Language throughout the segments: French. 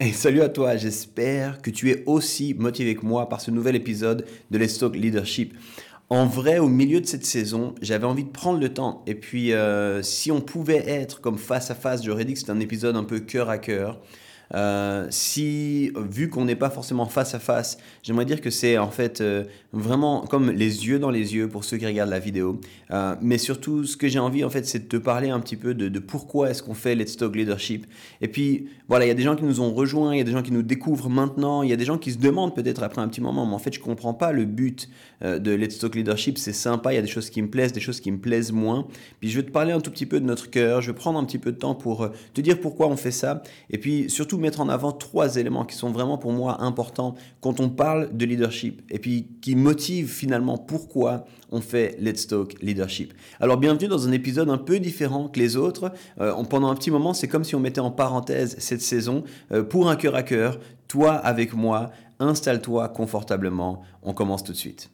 Et salut à toi, j'espère que tu es aussi motivé que moi par ce nouvel épisode de Let's Talk Leadership. En vrai, au milieu de cette saison, j'avais envie de prendre le temps. Et puis, euh, si on pouvait être comme face à face, j'aurais dit que c'était un épisode un peu cœur à cœur. Euh, si, vu qu'on n'est pas forcément face à face, j'aimerais dire que c'est en fait euh, vraiment comme les yeux dans les yeux pour ceux qui regardent la vidéo. Euh, mais surtout, ce que j'ai envie en fait, c'est de te parler un petit peu de, de pourquoi est-ce qu'on fait Let's Talk Leadership. Et puis, voilà, il y a des gens qui nous ont rejoints, il y a des gens qui nous découvrent maintenant, il y a des gens qui se demandent peut-être après un petit moment, mais en fait, je comprends pas le but de Let's Talk Leadership. C'est sympa, il y a des choses qui me plaisent, des choses qui me plaisent moins. Puis, je vais te parler un tout petit peu de notre cœur. Je vais prendre un petit peu de temps pour te dire pourquoi on fait ça. Et puis, surtout mettre en avant trois éléments qui sont vraiment pour moi importants quand on parle de leadership et puis qui motivent finalement pourquoi on fait Let's Talk Leadership. Alors bienvenue dans un épisode un peu différent que les autres. Euh, pendant un petit moment, c'est comme si on mettait en parenthèse cette saison euh, pour un cœur à cœur. Toi avec moi, installe-toi confortablement. On commence tout de suite.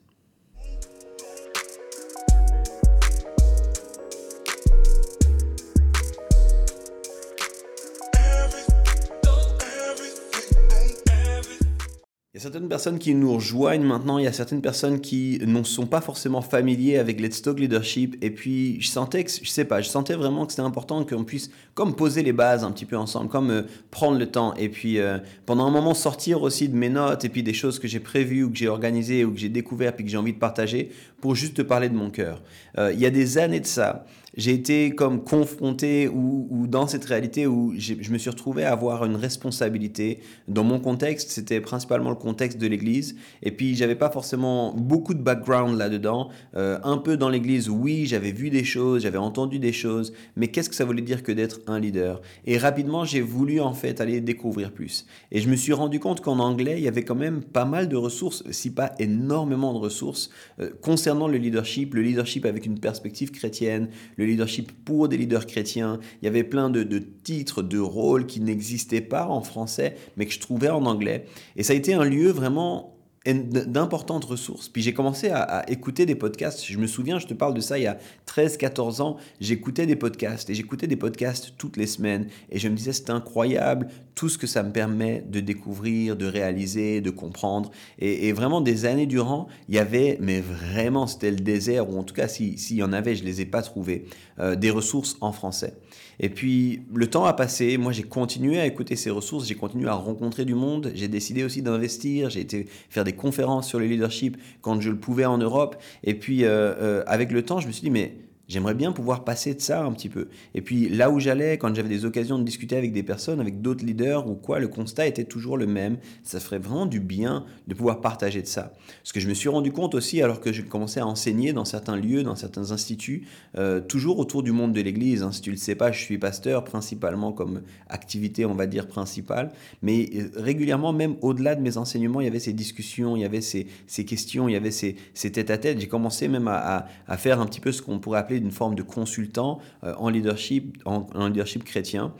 Il y a certaines personnes qui nous rejoignent maintenant, il y a certaines personnes qui ne sont pas forcément familiers avec Let's Talk Leadership. Et puis, je sentais que, je sais pas, je sentais vraiment que c'était important qu'on puisse comme poser les bases un petit peu ensemble, comme euh, prendre le temps. Et puis, euh, pendant un moment, sortir aussi de mes notes et puis des choses que j'ai prévues ou que j'ai organisées ou que j'ai découvertes puis que j'ai envie de partager pour juste te parler de mon cœur. Euh, il y a des années de ça, j'ai été comme confronté ou, dans cette réalité où je me suis retrouvé à avoir une responsabilité. Dans mon contexte, c'était principalement le contexte de l'Église. Et puis, j'avais pas forcément beaucoup de background là-dedans. Euh, un peu dans l'Église, oui, j'avais vu des choses, j'avais entendu des choses. Mais qu'est-ce que ça voulait dire que d'être un leader? Et rapidement, j'ai voulu en fait aller découvrir plus. Et je me suis rendu compte qu'en anglais, il y avait quand même pas mal de ressources, si pas énormément de ressources, euh, concernant le leadership, le leadership avec une perspective chrétienne, le leadership pour des leaders chrétiens. Il y avait plein de, titres, de rôles qui n'existaient pas en français, mais que je trouvais en anglais. Et ça a été un lieu vraiment d'importantes ressources. Puis j'ai commencé à, écouter des podcasts. Je me souviens, je te parle de ça il y a 13-14 ans, j'écoutais des podcasts et j'écoutais des podcasts toutes les semaines et je me disais c'est incroyable tout ce que ça me permet de découvrir, de réaliser, de comprendre. Et, vraiment des années durant, il y avait, mais vraiment c'était le désert, ou en tout cas s'il y en avait, je les ai pas trouvés, euh, des ressources en français. Et puis le temps a passé, moi j'ai continué à écouter ces ressources, j'ai continué à rencontrer du monde, j'ai décidé aussi d'investir, j'ai été faire des conférences sur le leadership quand je le pouvais en Europe. Et puis euh, euh, avec le temps, je me suis dit, mais J'aimerais bien pouvoir passer de ça un petit peu. Et puis là où j'allais, quand j'avais des occasions de discuter avec des personnes, avec d'autres leaders ou quoi, le constat était toujours le même. Ça ferait vraiment du bien de pouvoir partager de ça. Ce que je me suis rendu compte aussi, alors que je commençais à enseigner dans certains lieux, dans certains instituts, euh, toujours autour du monde de l'Église. Hein. Si tu le sais pas, je suis pasteur principalement comme activité, on va dire principale. Mais euh, régulièrement, même au-delà de mes enseignements, il y avait ces discussions, il y avait ces, questions, il y avait ces, ces tête-à-tête. J'ai commencé même à faire un petit peu ce qu'on pourrait appeler d'une forme de consultant euh, en leadership, en, leadership chrétien.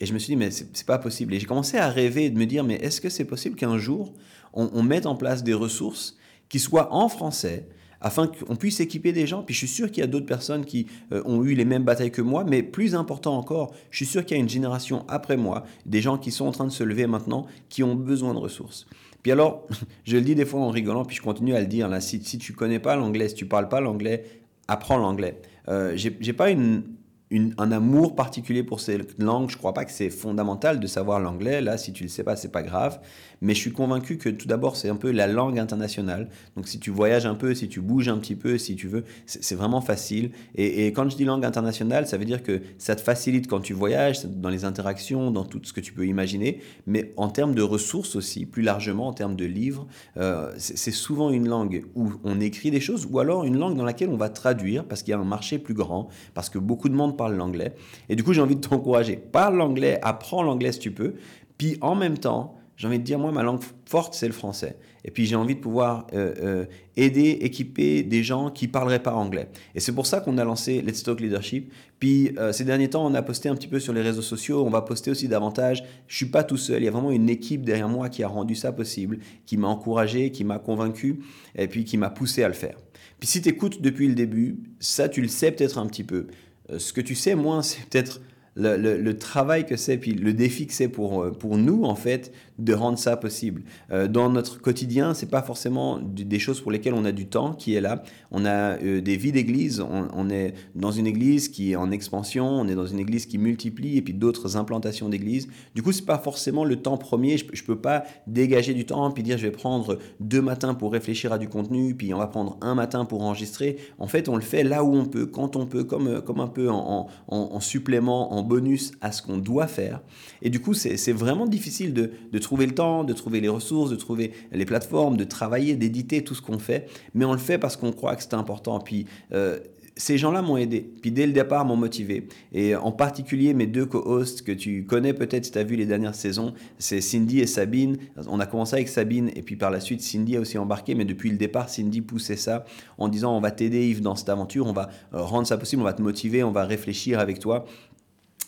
Et je me suis dit, mais c'est pas possible. Et j'ai commencé à rêver et de me dire, mais est-ce que c'est possible qu'un jour, on, mette en place des ressources qui soient en français, afin qu'on puisse équiper des gens? Puis je suis sûr qu'il y a d'autres personnes qui euh, ont eu les mêmes batailles que moi, mais plus important encore, je suis sûr qu'il y a une génération après moi, des gens qui sont en train de se lever maintenant, qui ont besoin de ressources. Puis alors, je le dis des fois en rigolant, puis je continue à le dire, si, si tu connais pas l'anglais, si tu parles pas l'anglais, apprends l'anglais. Euh, j'ai pas une, un amour particulier pour cette langue. Je crois pas que c'est fondamental de savoir l'anglais. Là, si tu le sais pas, c'est pas grave. Mais je suis convaincu que tout d'abord, c'est un peu la langue internationale. Donc, si tu voyages un peu, si tu bouges un petit peu, si tu veux, c'est vraiment facile. Et, et, quand je dis langue internationale, ça veut dire que ça te facilite quand tu voyages, dans les interactions, dans tout ce que tu peux imaginer. Mais en termes de ressources aussi, plus largement, en termes de livres, euh, c'est souvent une langue où on écrit des choses, ou alors une langue dans laquelle on va traduire parce qu'il y a un marché plus grand, parce que beaucoup de monde parle l'anglais. Et du coup, j'ai envie de t'encourager. Parle l'anglais, apprends l'anglais si tu peux. Puis en même temps, j'ai envie de dire, moi, ma langue forte, c'est le français. Et puis j'ai envie de pouvoir euh, euh, aider, équiper des gens qui parleraient pas anglais. Et c'est pour ça qu'on a lancé Let's Talk Leadership. Puis euh, ces derniers temps, on a posté un petit peu sur les réseaux sociaux. On va poster aussi davantage. Je suis pas tout seul. Il y a vraiment une équipe derrière moi qui a rendu ça possible, qui m'a encouragé, qui m'a convaincu, et puis qui m'a poussé à le faire. Puis si tu écoutes depuis le début, ça, tu le sais peut-être un petit peu. Ce que tu sais moins, c'est peut-être le, travail que c'est, puis le défi que c'est pour, euh, pour nous, en fait, de rendre ça possible. Euh, dans notre quotidien, c'est pas forcément des choses pour lesquelles on a du temps qui est là. On a euh, des vies d'église, on, est dans une église qui est en expansion, on est dans une église qui multiplie, et puis d'autres implantations d'église. Du coup, c'est pas forcément le temps premier. Je, je peux pas dégager du temps, puis dire je vais prendre deux matins pour réfléchir à du contenu, puis on va prendre un matin pour enregistrer. En fait, on le fait là où on peut, quand on peut, comme, comme un peu en, en, en supplément, en bonus à ce qu'on doit faire. Et du coup, c'est vraiment difficile de, de, trouver le temps, de trouver les ressources, de trouver les plateformes, de travailler, d'éditer tout ce qu'on fait. Mais on le fait parce qu'on croit que c'est important. Puis, euh, ces gens-là m'ont aidé, puis dès le départ m'ont motivé. Et en particulier mes deux co-hosts que tu connais peut-être si tu as vu les dernières saisons, c'est Cindy et Sabine. On a commencé avec Sabine et puis par la suite Cindy a aussi embarqué, mais depuis le départ Cindy poussait ça en disant on va t'aider Yves dans cette aventure, on va euh, rendre ça possible, on va te motiver, on va réfléchir avec toi.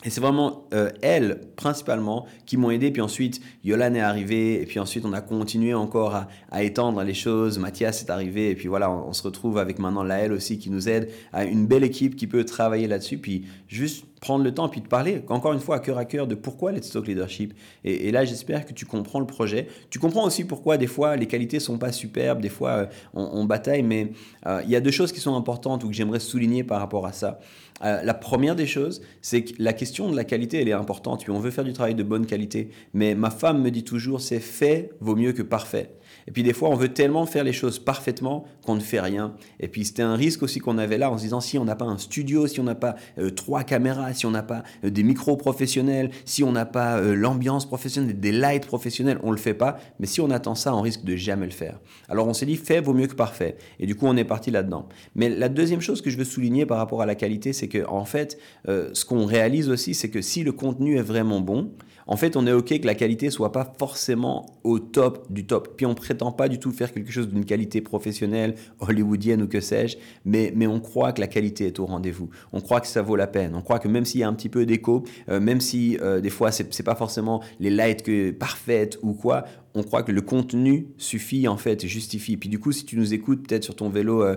Et c'est vraiment euh, elles, principalement, qui m'ont aidé. Puis ensuite, Yolan est arrivé. Et puis ensuite, on a continué encore à, étendre les choses. Mathias est arrivé. Et puis voilà, on, se retrouve avec maintenant Laëlle aussi qui nous aide. À une belle équipe qui peut travailler là-dessus. Puis juste prendre le temps puis de parler, encore une fois, à cœur à cœur de pourquoi Let's Talk Leadership. Et, et là, j'espère que tu comprends le projet. Tu comprends aussi pourquoi des fois les qualités sont pas superbes, des fois euh, on, bataille, mais euh, il y a deux choses qui sont importantes ou que j'aimerais souligner par rapport à ça. Euh, la première des choses, c'est que la question de la qualité, elle est importante. On veut faire du travail de bonne qualité. Mais ma femme me dit toujours, c'est fait vaut mieux que parfait. Et puis des fois, on veut tellement faire les choses parfaitement qu'on ne fait rien. Et puis c'était un risque aussi qu'on avait là en se disant si on n'a pas un studio, si on n'a pas euh, trois caméras, si on n'a pas euh, des micros professionnels, si on n'a pas euh, l'ambiance professionnelle, des lights professionnels, on le fait pas. Mais si on attend ça, on risque de jamais le faire. Alors on s'est dit fait vaut mieux que parfait. Et du coup, on est parti là-dedans. Mais la deuxième chose que je veux souligner par rapport à la qualité, c'est que en fait, ce qu'on réalise aussi, c'est que si le contenu est vraiment bon, en fait, on est OK que la qualité soit pas forcément au top du top. Puis on prétend pas du tout faire quelque chose d'une qualité professionnelle, hollywoodienne ou que sais-je, mais, mais on croit que la qualité est au rendez-vous. On croit que ça vaut la peine. On croit que même s'il y a un petit peu d'écho, euh, même si euh, des fois c'est pas forcément les lights que parfaites ou quoi, on croit que le contenu suffit en fait, justifie. Puis du coup, si tu nous écoutes peut-être sur ton vélo euh,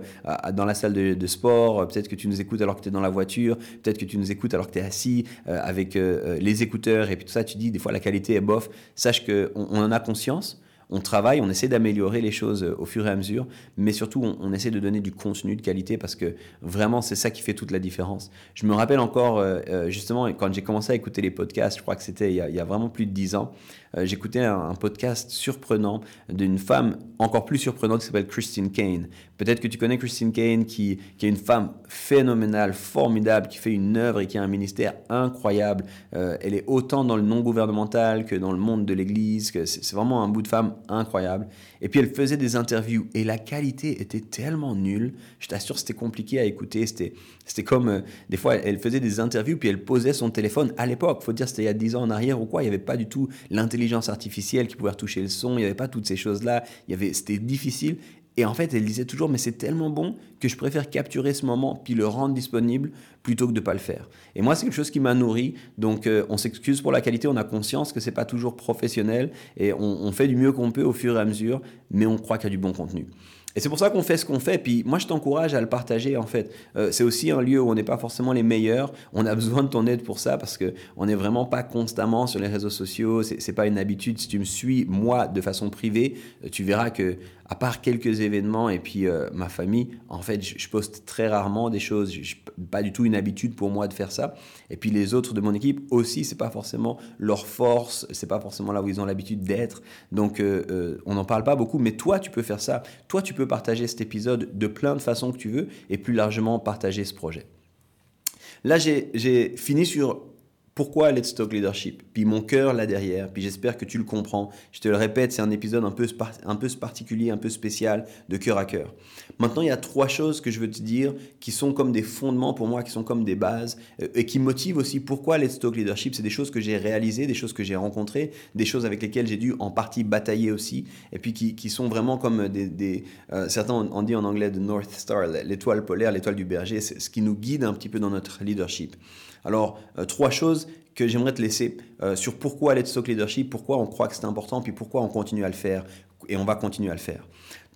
dans la salle de, sport, euh, peut-être que tu nous écoutes alors que tu es dans la voiture, peut-être que tu nous écoutes alors que tu es assis euh, avec les écouteurs et puis tout ça, tu dis des fois la qualité est bof. Sache qu'on on en a conscience, on travaille, on essaie d'améliorer les choses au fur et à mesure, mais surtout on, essaie de donner du contenu de qualité parce que vraiment c'est ça qui fait toute la différence. Je me rappelle encore justement quand j'ai commencé à écouter les podcasts, je crois que c'était il, y a vraiment plus de dix ans, euh, j'écoutais un, podcast surprenant d'une femme encore plus surprenante qui s'appelle Christine Kane. Peut-être que tu connais Christine Kane, qui, est une femme phénoménale, formidable, qui fait une œuvre et qui a un ministère incroyable. Euh, elle est autant dans le non gouvernemental que dans le monde de l'Église. C'est vraiment un bout de femme incroyable. Et puis elle faisait des interviews et la qualité était tellement nulle. Je t'assure, c'était compliqué à écouter. C'était, comme euh, des fois, elle faisait des interviews puis elle posait son téléphone à l'époque. Faut dire, c'était il y a 10 ans en arrière ou quoi. Il n'y avait pas du tout l'intelligence artificielle qui pouvait retoucher le son, il n'y avait pas toutes ces choses-là, il y avait, c'était difficile. Et en fait, elle disait toujours, mais c'est tellement bon que je préfère capturer ce moment puis le rendre disponible plutôt que de ne pas le faire. Et moi, c'est quelque chose qui m'a nourri. Donc, euh, on s'excuse pour la qualité, on a conscience que c'est pas toujours professionnel et on, on fait du mieux qu'on peut au fur et à mesure, mais on croit qu'il y a du bon contenu. Et c'est pour ça qu'on fait ce qu'on fait. Puis moi, je t'encourage à le partager, en fait. Euh, c'est aussi un lieu où on n'est pas forcément les meilleurs. On a besoin de ton aide pour ça parce qu'on n'est vraiment pas constamment sur les réseaux sociaux. C'est n'est pas une habitude. Si tu me suis, moi, de façon privée, euh, tu verras que à part quelques événements et puis euh, ma famille, en fait, je, poste très rarement des choses. Je, pas du tout une habitude pour moi de faire ça. Et puis les autres de mon équipe aussi, c'est pas forcément leur force, c'est pas forcément là où ils ont l'habitude d'être. Donc euh, euh, on n'en parle pas beaucoup. Mais toi, tu peux faire ça. Toi, tu peux partager cet épisode de plein de façons que tu veux et plus largement partager ce projet. Là, j'ai fini sur pourquoi Let's Talk Leadership? Puis mon cœur là derrière, puis j'espère que tu le comprends. Je te le répète, c'est un épisode un peu, un peu particulier, un peu spécial, de cœur à cœur. Maintenant, il y a trois choses que je veux te dire qui sont comme des fondements pour moi, qui sont comme des bases, euh, et qui motivent aussi pourquoi Let's Talk Leadership. C'est des choses que j'ai réalisées, des choses que j'ai rencontrées, des choses avec lesquelles j'ai dû en partie batailler aussi, et puis qui, qui sont vraiment comme des... euh, certains ont dit en anglais de North Star, l'étoile polaire, l'étoile du berger, c'est ce qui nous guide un petit peu dans notre leadership. Alors, euh, trois choses que j'aimerais te laisser euh, sur pourquoi Let's Talk Leadership, pourquoi on croit que c'est important, puis pourquoi on continue à le faire, et on va continuer à le faire.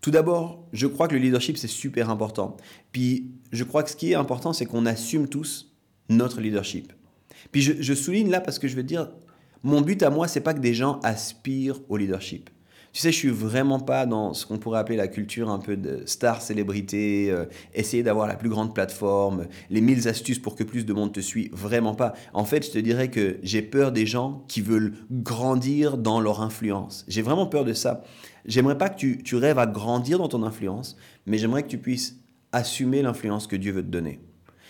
Tout d'abord, je crois que le leadership, c'est super important. Puis, je crois que ce qui est important, c'est qu'on assume tous notre leadership. Puis je, je souligne là parce que je veux dire, mon but à moi, c'est pas que des gens aspirent au leadership. Tu sais, je suis vraiment pas dans ce qu'on pourrait appeler la culture un peu de star célébrité, euh, essayer d'avoir la plus grande plateforme, les mille astuces pour que plus de monde te suit. Vraiment pas. En fait, je te dirais que j'ai peur des gens qui veulent grandir dans leur influence. J'ai vraiment peur de ça. J'aimerais pas que tu, tu rêves à grandir dans ton influence, mais j'aimerais que tu puisses assumer l'influence que Dieu veut te donner.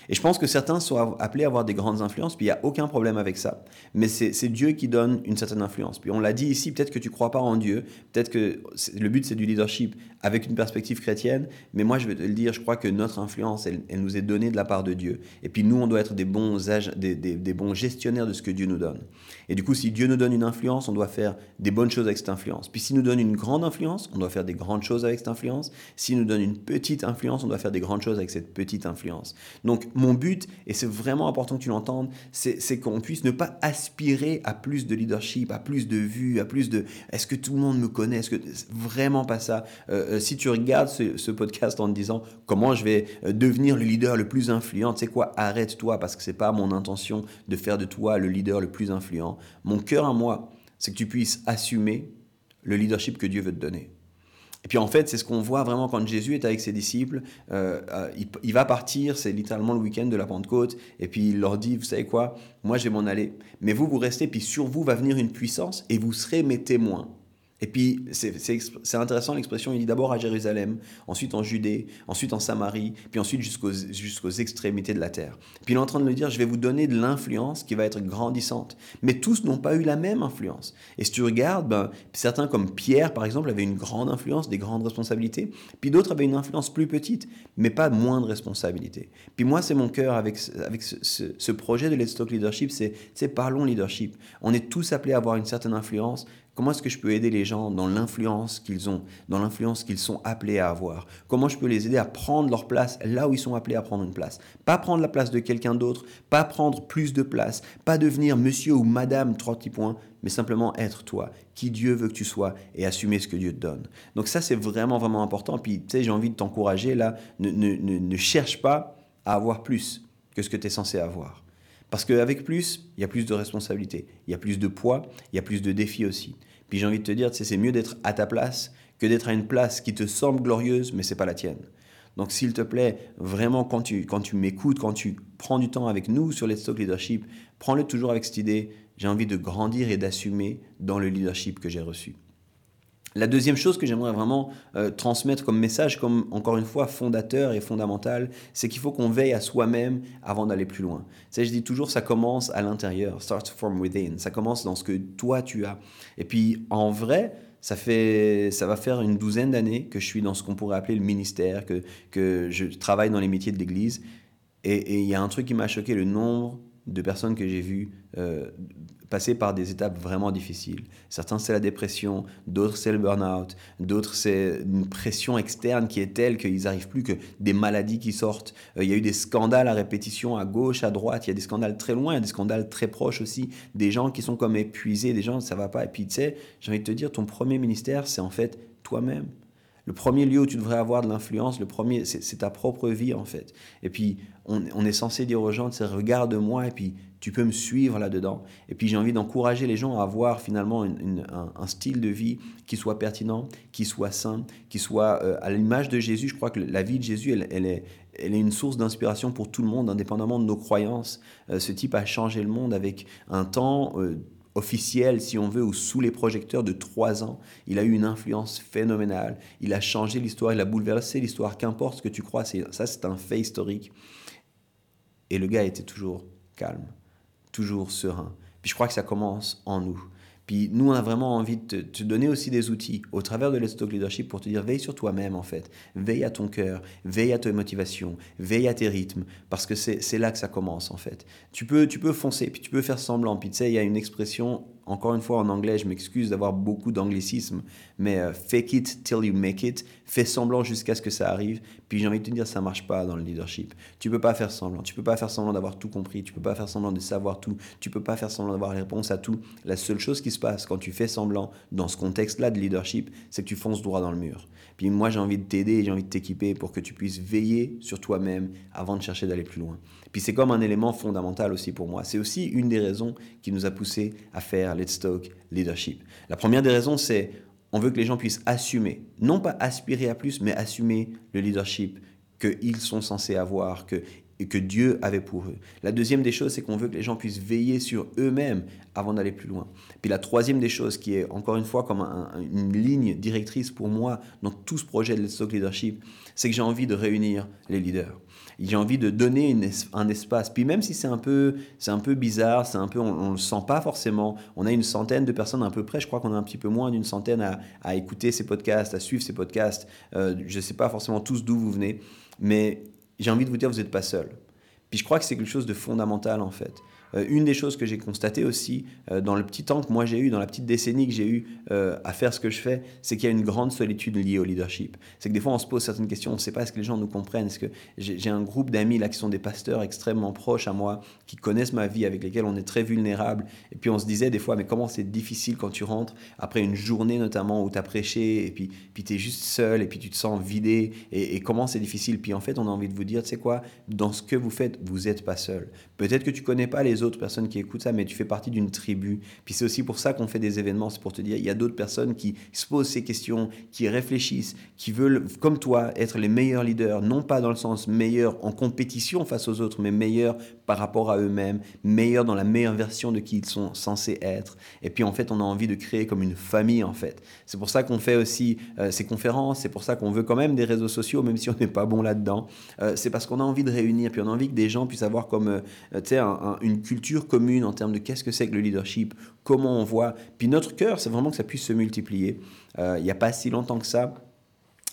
Et je pense que certains sont appelés à avoir des grandes influences, puis il n'y a aucun problème avec ça. Mais c'est Dieu qui donne une certaine influence. Puis on l'a dit ici, peut-être que tu crois pas en Dieu, peut-être que le but c'est du leadership avec une perspective chrétienne, mais moi je vais te le dire, je crois que notre influence, elle, nous est donnée de la part de Dieu. Et puis nous, on doit être des bons, des bons gestionnaires de ce que Dieu nous donne. Et du coup, si Dieu nous donne une influence, on doit faire des bonnes choses avec cette influence. Puis s'il nous donne une grande influence, on doit faire des grandes choses avec cette influence. S'il nous donne une petite influence, on doit faire des grandes choses avec cette petite influence. Donc mon but, et c'est vraiment important que tu l'entendes, c'est qu'on puisse ne pas aspirer à plus de leadership, à plus de vues, à plus de est-ce que tout le monde me connaît, est-ce que vraiment pas ça? Euh, euh, si tu regardes ce, podcast en te disant comment je vais euh, devenir le leader le plus influent, tu sais quoi, arrête-toi parce que c'est pas mon intention de faire de toi le leader le plus influent. Mon cœur à moi, c'est que tu puisses assumer le leadership que Dieu veut te donner. Et puis en fait, c'est ce qu'on voit vraiment quand Jésus est avec ses disciples. Euh, euh, il, va partir, c'est littéralement le week-end de la Pentecôte, et puis il leur dit, vous savez quoi, moi je vais m'en aller, mais vous, vous restez, puis sur vous va venir une puissance, et vous serez mes témoins. Et puis, c'est intéressant l'expression, il dit d'abord à Jérusalem, ensuite en Judée, ensuite en Samarie, puis ensuite jusqu'aux extrémités de la terre. Puis il est en train de me dire, je vais vous donner de l'influence qui va être grandissante. Mais tous n'ont pas eu la même influence. Et si tu regardes, ben, certains comme Pierre, par exemple, avaient une grande influence, des grandes responsabilités, puis d'autres avaient une influence plus petite, mais pas moins de responsabilités. Puis moi, c'est mon cœur avec, avec ce, ce projet de Let's Talk Leadership, c'est parlons leadership. On est tous appelés à avoir une certaine influence, Comment est-ce que je peux aider les gens dans l'influence qu'ils ont, dans l'influence qu'ils sont appelés à avoir? Comment je peux les aider à prendre leur place là où ils sont appelés à prendre une place? Pas prendre la place de quelqu'un d'autre, pas prendre plus de place, pas devenir monsieur ou madame trois petits points, mais simplement être toi, qui Dieu veut que tu sois et assumer ce que Dieu te donne. Donc ça, c'est vraiment, vraiment important. Puis, tu sais, j'ai envie de t'encourager là, ne, cherche pas à avoir plus que ce que tu es censé avoir. Parce qu'avec plus, il y a plus de responsabilités, il y a plus de poids, il y a plus de défis aussi. Puis j'ai envie de te dire, c'est mieux d'être à ta place que d'être à une place qui te semble glorieuse, mais c'est pas la tienne. Donc s'il te plaît, vraiment quand tu, quand tu m'écoutes, quand tu prends du temps avec nous sur Let's Talk Leadership, prends-le toujours avec cette idée, j'ai envie de grandir et d'assumer dans le leadership que j'ai reçu. La deuxième chose que j'aimerais vraiment euh, transmettre comme message, comme encore une fois fondateur et fondamental, c'est qu'il faut qu'on veille à soi-même avant d'aller plus loin. Je dis toujours, ça commence à l'intérieur, start from within. Ça commence dans ce que toi tu as. Et puis en vrai, ça, fait, ça va faire une douzaine d'années que je suis dans ce qu'on pourrait appeler le ministère, que, que je travaille dans les métiers de l'Église. Et il y a un truc qui m'a choqué, le nombre de personnes que j'ai vues euh, passer par des étapes vraiment difficiles. Certains, c'est la dépression, d'autres, c'est le burn-out, d'autres, c'est une pression externe qui est telle qu'ils n'arrivent plus que des maladies qui sortent. Euh, il y a eu des scandales à répétition à gauche, à droite, il y a des scandales très loin, il y a des scandales très proches aussi, des gens qui sont comme épuisés, des gens, ça va pas. Et puis, tu sais, j'ai envie de te dire, ton premier ministère, c'est en fait toi-même. Le premier lieu où tu devrais avoir de l'influence, le premier, c'est ta propre vie en fait. Et puis, on, est censé dire aux gens, regarde-moi et puis tu peux me suivre là-dedans. Et puis j'ai envie d'encourager les gens à avoir finalement un, style de vie qui soit pertinent, qui soit sain, qui soit euh, à l'image de Jésus. Je crois que la vie de Jésus, elle, est, elle est une source d'inspiration pour tout le monde, indépendamment de nos croyances. Euh, ce type a changé le monde avec un temps... Euh, officiel, si on veut, ou sous les projecteurs de trois ans. Il a eu une influence phénoménale. Il a changé l'histoire, il a bouleversé l'histoire. Qu'importe ce que tu crois, ça c'est un fait historique. Et le gars était toujours calme, toujours serein. Puis je crois que ça commence en nous. Puis nous, on a vraiment envie de te, donner aussi des outils au travers de Let's Talk Leadership pour te dire veille sur toi-même en fait. Veille à ton cœur, veille à tes motivations, veille à tes rythmes, parce que c'est là que ça commence en fait. Tu peux, tu peux foncer, puis tu peux faire semblant. Puis tu sais, il y a une expression encore une fois en anglais, je m'excuse d'avoir beaucoup d'anglicisme, mais euh, fake it till you make it, fais semblant jusqu'à ce que ça arrive. Puis j'ai envie de te dire, ça marche pas dans le leadership. Tu peux pas faire semblant, tu peux pas faire semblant d'avoir tout compris, tu peux pas faire semblant de savoir tout, tu peux pas faire semblant d'avoir les réponses à tout. La seule chose qui se passe quand tu fais semblant dans ce contexte-là de leadership, c'est que tu fonces droit dans le mur. Puis moi, j'ai envie de t'aider, j'ai envie de t'équiper pour que tu puisses veiller sur toi-même avant de chercher d'aller plus loin. Puis c'est comme un élément fondamental aussi pour moi. C'est aussi une des raisons qui nous a poussé à faire Let's Talk Leadership. La première des raisons, c'est on veut que les gens puissent assumer, non pas aspirer à plus, mais assumer le leadership qu'ils sont censés avoir, que que Dieu avait pour eux. La deuxième des choses, c'est qu'on veut que les gens puissent veiller sur eux-mêmes avant d'aller plus loin. Puis la troisième des choses, qui est encore une fois comme une ligne directrice pour moi dans tout ce projet de Let's Talk Leadership, c'est que j'ai envie de réunir les leaders. J'ai envie de donner un espace. Puis même si c'est un peu, c'est un peu bizarre, c'est un peu, on, ne le sent pas forcément. On a une centaine de personnes à peu près. Je crois qu'on a un petit peu moins d'une centaine à, écouter ces podcasts, à suivre ces podcasts. Euh, je ne sais pas forcément tous d'où vous venez, mais j'ai envie de vous dire, vous n'êtes pas seul. Puis je crois que c'est quelque chose de fondamental en fait. Euh, une des choses que j'ai constaté aussi euh, dans le petit temps que moi j'ai eu, dans la petite décennie que j'ai eu euh, à faire ce que je fais, c'est qu'il y a une grande solitude liée au leadership. C'est que des fois on se pose certaines questions, on ne sait pas est-ce que les gens nous comprennent. Est-ce que j'ai un groupe d'amis là qui sont des pasteurs extrêmement proches à moi, qui connaissent ma vie, avec lesquels on est très vulnérable? Et puis on se disait des fois, mais comment c'est difficile quand tu rentres après une journée notamment où tu as prêché et puis, puis tu es juste seul et puis tu te sens vidé et, et comment c'est difficile? Puis en fait, on a envie de vous dire, tu sais quoi, dans ce que vous faites, vous n'êtes pas seul. Peut-être que tu connais pas les autres personnes qui écoutent ça, mais tu fais partie d'une tribu. Puis c'est aussi pour ça qu'on fait des événements, c'est pour te dire, il y a d'autres personnes qui se posent ces questions, qui réfléchissent, qui veulent, comme toi, être les meilleurs leaders, non pas dans le sens meilleur en compétition face aux autres, mais meilleurs par rapport à eux-mêmes, meilleurs dans la meilleure version de qui ils sont censés être. Et puis en fait, on a envie de créer comme une famille en fait. C'est pour ça qu'on fait aussi euh, ces conférences, c'est pour ça qu'on veut quand même des réseaux sociaux, même si on n'est pas bon là-dedans. Euh, c'est parce qu'on a envie de réunir, puis on a envie que des gens puissent avoir comme euh, une culture commune en termes de qu'est-ce que c'est que le leadership, comment on voit. Puis notre cœur, c'est vraiment que ça puisse se multiplier. il n'y a pas si longtemps que ça,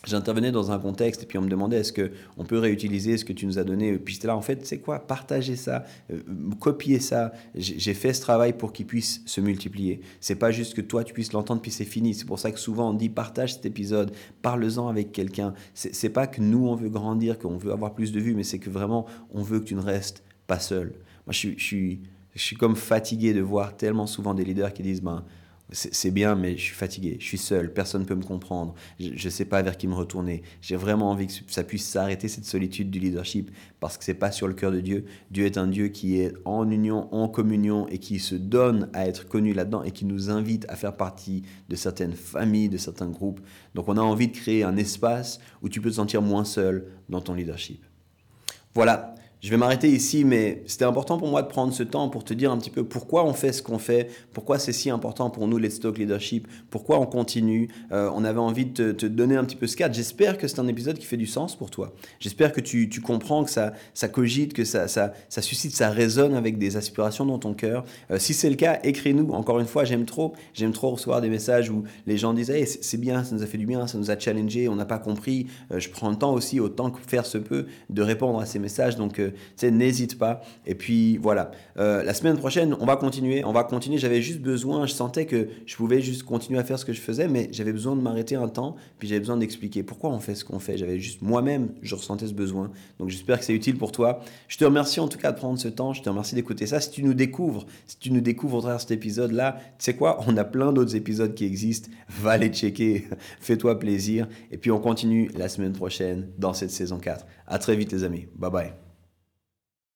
J'intervenais dans un contexte et puis on me demandait est-ce qu'on peut réutiliser ce que tu nous as donné? Puis j'étais là, en fait, c'est quoi? Partager ça, euh, copier ça. J'ai fait ce travail pour qu'il puisse se multiplier. C'est pas juste que toi tu puisses l'entendre puis c'est fini. C'est pour ça que souvent on dit partage cet épisode, parle-en avec quelqu'un. C'est pas que nous on veut grandir, qu'on veut avoir plus de vues, mais c'est que vraiment on veut que tu ne restes pas seul. Moi je je suis, je suis comme fatigué de voir tellement souvent des leaders qui disent ben, c'est bien, mais je suis fatigué, je suis seul, personne ne peut me comprendre, je ne sais pas vers qui me retourner. J'ai vraiment envie que ça puisse s'arrêter, cette solitude du leadership, parce que ce n'est pas sur le cœur de Dieu. Dieu est un Dieu qui est en union, en communion, et qui se donne à être connu là-dedans, et qui nous invite à faire partie de certaines familles, de certains groupes. Donc on a envie de créer un espace où tu peux te sentir moins seul dans ton leadership. Voilà, je vais m'arrêter ici, mais c'était important pour moi de prendre ce temps pour te dire un petit peu pourquoi on fait ce qu'on fait, pourquoi c'est si important pour nous, Let's Talk Leadership, pourquoi on continue. Euh, on avait envie de te, donner un petit peu ce cadre. J'espère que c'est un épisode qui fait du sens pour toi. J'espère que tu, comprends, que ça, ça cogite, que ça, ça, ça, suscite, ça résonne avec des aspirations dans ton cœur. Euh, si c'est le cas, écris-nous. Encore une fois, j'aime trop, j'aime trop recevoir des messages où les gens disent hey, c'est bien, ça nous a fait du bien, ça nous a challengé, on n'a pas compris. Euh, je prends le temps aussi, autant que faire se peut, de répondre à ces messages. Donc, n'hésite pas. Et puis voilà, euh, la semaine prochaine, on va continuer, on va continuer. J'avais juste besoin, je sentais que je pouvais juste continuer à faire ce que je faisais, mais j'avais besoin de m'arrêter un temps, puis j'avais besoin d'expliquer pourquoi on fait ce qu'on fait. J'avais juste moi-même, je ressentais ce besoin. Donc j'espère que c'est utile pour toi. Je te remercie en tout cas de prendre ce temps, je te remercie d'écouter ça. Si tu nous découvres, si tu nous découvres au travers cet épisode-là, tu sais quoi, on a plein d'autres épisodes qui existent. Va les checker, fais-toi plaisir. Et puis on continue la semaine prochaine dans cette saison 4. À très vite les amis. Bye bye.